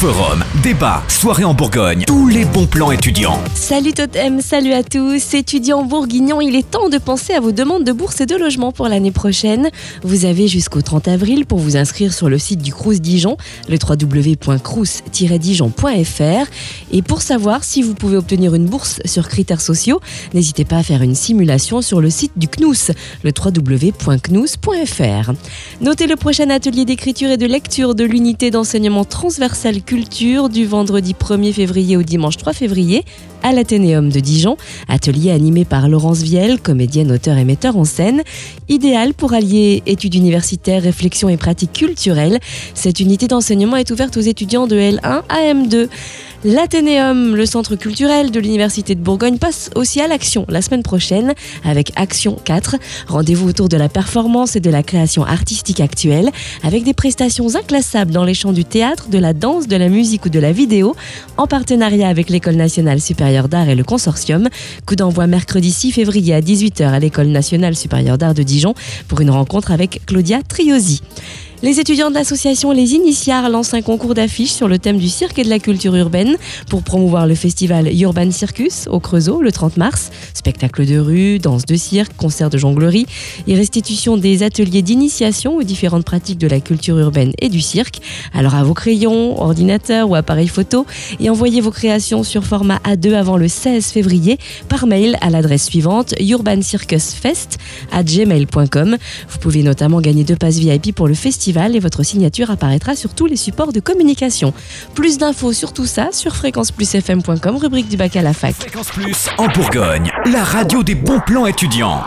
Forum, débat, soirée en Bourgogne, tous les bons plans étudiants. Salut Totem, salut à tous. Étudiants bourguignons, il est temps de penser à vos demandes de bourse et de logement pour l'année prochaine. Vous avez jusqu'au 30 avril pour vous inscrire sur le site du Crous Dijon, le www.crous-dijon.fr. Et pour savoir si vous pouvez obtenir une bourse sur critères sociaux, n'hésitez pas à faire une simulation sur le site du CNUS, le www.cnous.fr. Notez le prochain atelier d'écriture et de lecture de l'unité d'enseignement transversal culture du vendredi 1er février au dimanche 3 février à l'Athénéum de Dijon, atelier animé par Laurence Vielle, comédienne, auteur et metteur en scène, idéal pour allier études universitaires, réflexion et pratiques culturelles. Cette unité d'enseignement est ouverte aux étudiants de L1 à M2. L'Athénéum, le centre culturel de l'Université de Bourgogne, passe aussi à l'action la semaine prochaine avec Action 4. Rendez-vous autour de la performance et de la création artistique actuelle avec des prestations inclassables dans les champs du théâtre, de la danse, de la musique ou de la vidéo en partenariat avec l'École nationale supérieure d'art et le consortium. Coup d'envoi mercredi 6 février à 18h à l'École nationale supérieure d'art de Dijon pour une rencontre avec Claudia Triosi. Les étudiants de l'association Les Initiards lancent un concours d'affiches sur le thème du cirque et de la culture urbaine pour promouvoir le festival Urban Circus au Creusot le 30 mars. Spectacle de rue, danse de cirque, concert de jonglerie et restitution des ateliers d'initiation aux différentes pratiques de la culture urbaine et du cirque. Alors à vos crayons, ordinateurs ou appareils photo et envoyez vos créations sur format A2 avant le 16 février par mail à l'adresse suivante urbancircusfest à gmail.com. Vous pouvez notamment gagner deux passes VIP pour le et votre signature apparaîtra sur tous les supports de communication. Plus d'infos sur tout ça sur fréquenceplusfm.com, rubrique du bac à la fac. En Bourgogne, la radio des bons plans étudiants.